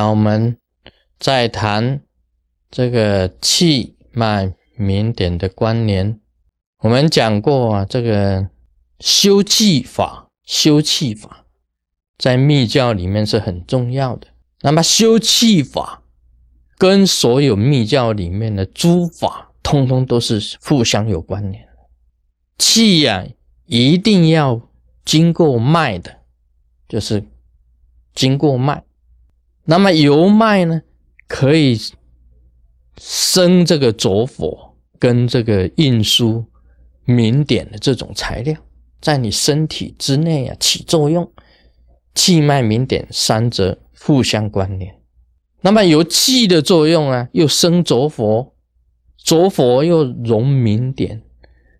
那我们再谈这个气脉明点的关联。我们讲过啊，这个修气法，修气法在密教里面是很重要的。那么修气法跟所有密教里面的诸法，通通都是互相有关联。气呀，一定要经过脉的，就是经过脉。那么由脉呢，可以生这个浊火跟这个运输明点的这种材料，在你身体之内啊起作用。气脉明点三者互相关联。那么由气的作用啊，又生浊火，浊火又融明点。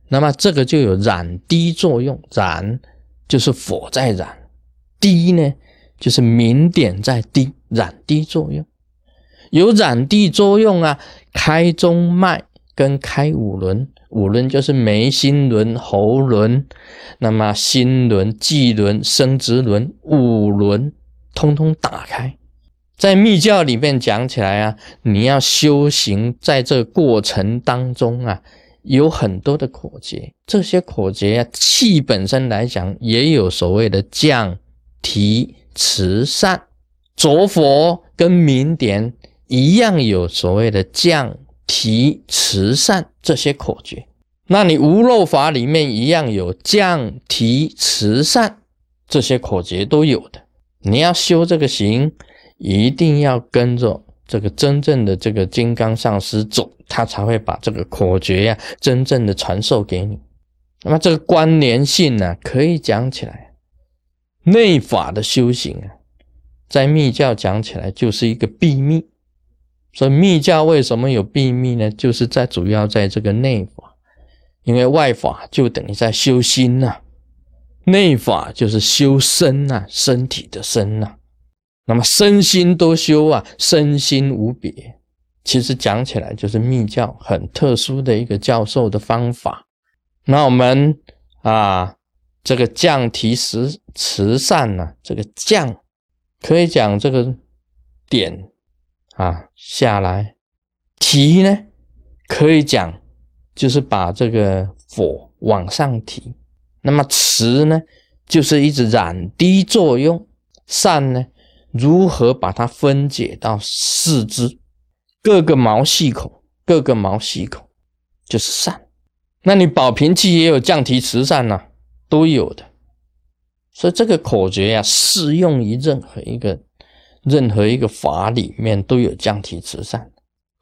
那么这个就有染滴作用，染就是火在染，滴呢就是明点在滴。染滴作用，有染滴作用啊，开中脉跟开五轮，五轮就是眉心轮、喉轮，那么心轮、际轮、生殖轮，五轮通通打开。在密教里面讲起来啊，你要修行，在这过程当中啊，有很多的口诀，这些口诀啊，气本身来讲也有所谓的降、提、慈、善。浊佛跟明点一样，有所谓的降、提、慈善这些口诀。那你无漏法里面一样有降、提、慈善这些口诀都有的。你要修这个行，一定要跟着这个真正的这个金刚上师走，他才会把这个口诀呀真正的传授给你。那么这个关联性呢，可以讲起来，内法的修行啊。在密教讲起来就是一个秘密，所以密教为什么有秘密呢？就是在主要在这个内法，因为外法就等于在修心呐，内法就是修身呐，身体的身呐。那么身心都修啊，身心无别。其实讲起来就是密教很特殊的一个教授的方法。那我们啊，这个降提慈慈善呢，这个降。可以讲这个点啊下来提呢，可以讲就是把这个火往上提。那么磁呢，就是一直染滴作用。善呢，如何把它分解到四肢各个毛细孔，各个毛细孔就是善。那你保平气也有降提慈善呢，都有的。所以这个口诀呀，适用于任何一个任何一个法里面都有降体慈善。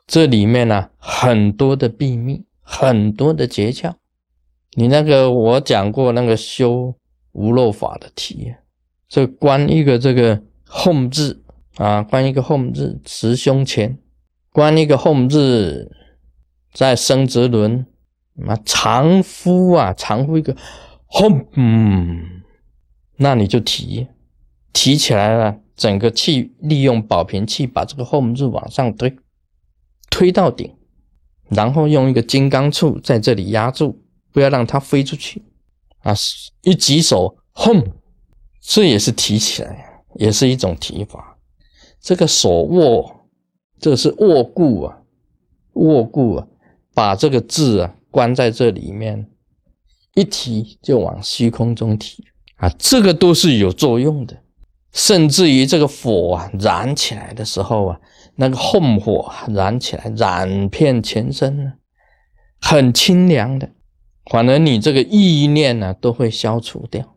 这里面呢，很多的秘密，很多的诀窍。你那个我讲过那个修无漏法的题，这关一个这个后字啊，关一个后字持胸前，关一个后字在生殖轮，啊长呼啊，长呼一个后嗯。那你就提，提起来了，整个气利用保平气把这个后门字往上推，推到顶，然后用一个金刚杵在这里压住，不要让它飞出去。啊，一举手，轰，这也是提起来，也是一种提法。这个手握，这是握固啊，握固啊，把这个字啊关在这里面，一提就往虚空中提。啊，这个都是有作用的，甚至于这个火啊燃起来的时候啊，那个红火燃起来，染遍全身呢，很清凉的，反而你这个意念呢都会消除掉，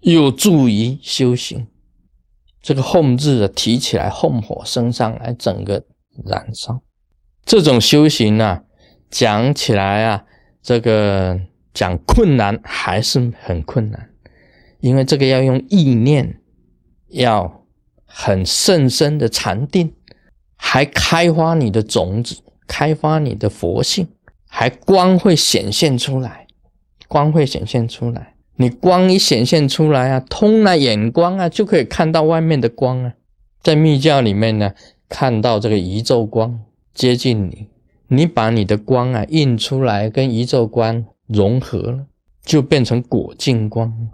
有助于修行。这个红字啊提起来，红火升上来，整个燃烧。这种修行啊，讲起来啊，这个讲困难还是很困难。因为这个要用意念，要很甚深的禅定，还开发你的种子，开发你的佛性，还光会显现出来，光会显现出来。你光一显现出来啊，通了眼光啊，就可以看到外面的光啊。在密教里面呢，看到这个宇宙光接近你，你把你的光啊印出来，跟宇宙光融合了，就变成果净光。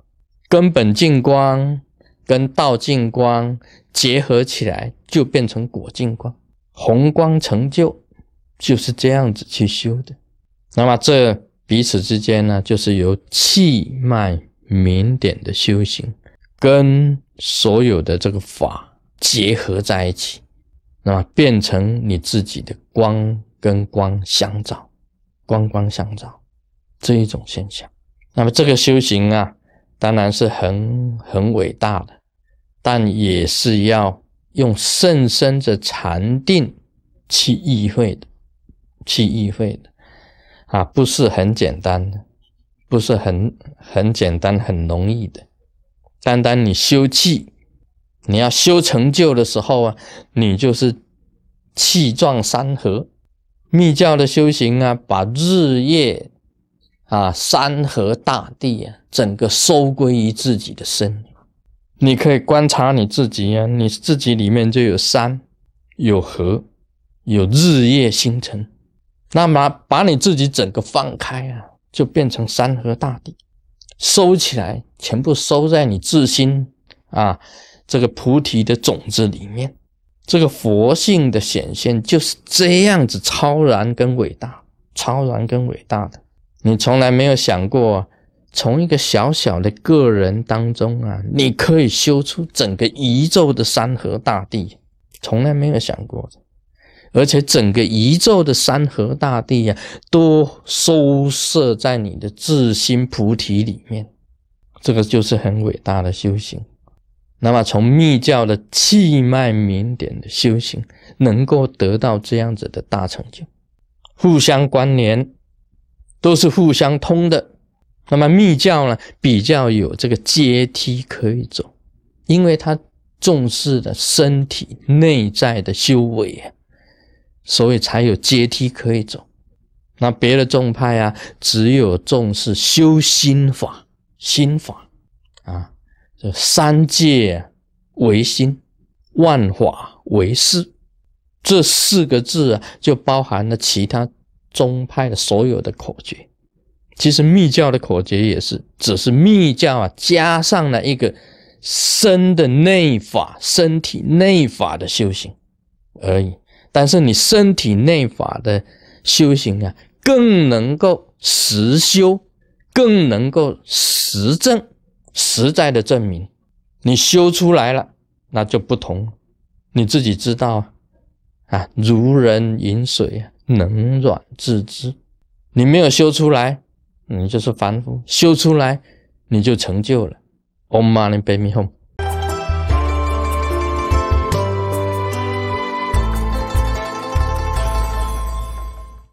根本净光跟道净光结合起来，就变成果净光，红光成就，就是这样子去修的。那么这彼此之间呢，就是由气脉明点的修行，跟所有的这个法结合在一起，那么变成你自己的光跟光相照，光光相照这一种现象。那么这个修行啊，当然是很很伟大的。但也是要用甚深的禅定去意会的，去意会的啊，不是很简单的，不是很很简单、很容易的。单单你修气，你要修成就的时候啊，你就是气壮山河。密教的修行啊，把日夜啊、山河大地啊，整个收归于自己的身。你可以观察你自己呀，你自己里面就有山，有河，有日夜星辰。那么把你自己整个放开啊，就变成山河大地，收起来，全部收在你自心啊，这个菩提的种子里面。这个佛性的显现就是这样子超然跟伟大，超然跟伟大的，你从来没有想过。从一个小小的个人当中啊，你可以修出整个宇宙的山河大地，从来没有想过。而且整个宇宙的山河大地呀，都收摄在你的自心菩提里面，这个就是很伟大的修行。那么从密教的气脉明点的修行，能够得到这样子的大成就，互相关联，都是互相通的。那么密教呢，比较有这个阶梯可以走，因为它重视的身体内在的修为，所以才有阶梯可以走。那别的宗派啊，只有重视修心法，心法啊，这三界为心，万法为事，这四个字啊，就包含了其他宗派的所有的口诀。其实密教的口诀也是，只是密教啊加上了一个身的内法、身体内法的修行而已。但是你身体内法的修行啊，更能够实修，更能够实证、实在的证明。你修出来了，那就不同。你自己知道啊，如人饮水啊，冷软自知。你没有修出来。你就是凡夫，修出来你就成就了。Om Mani Padme Hum。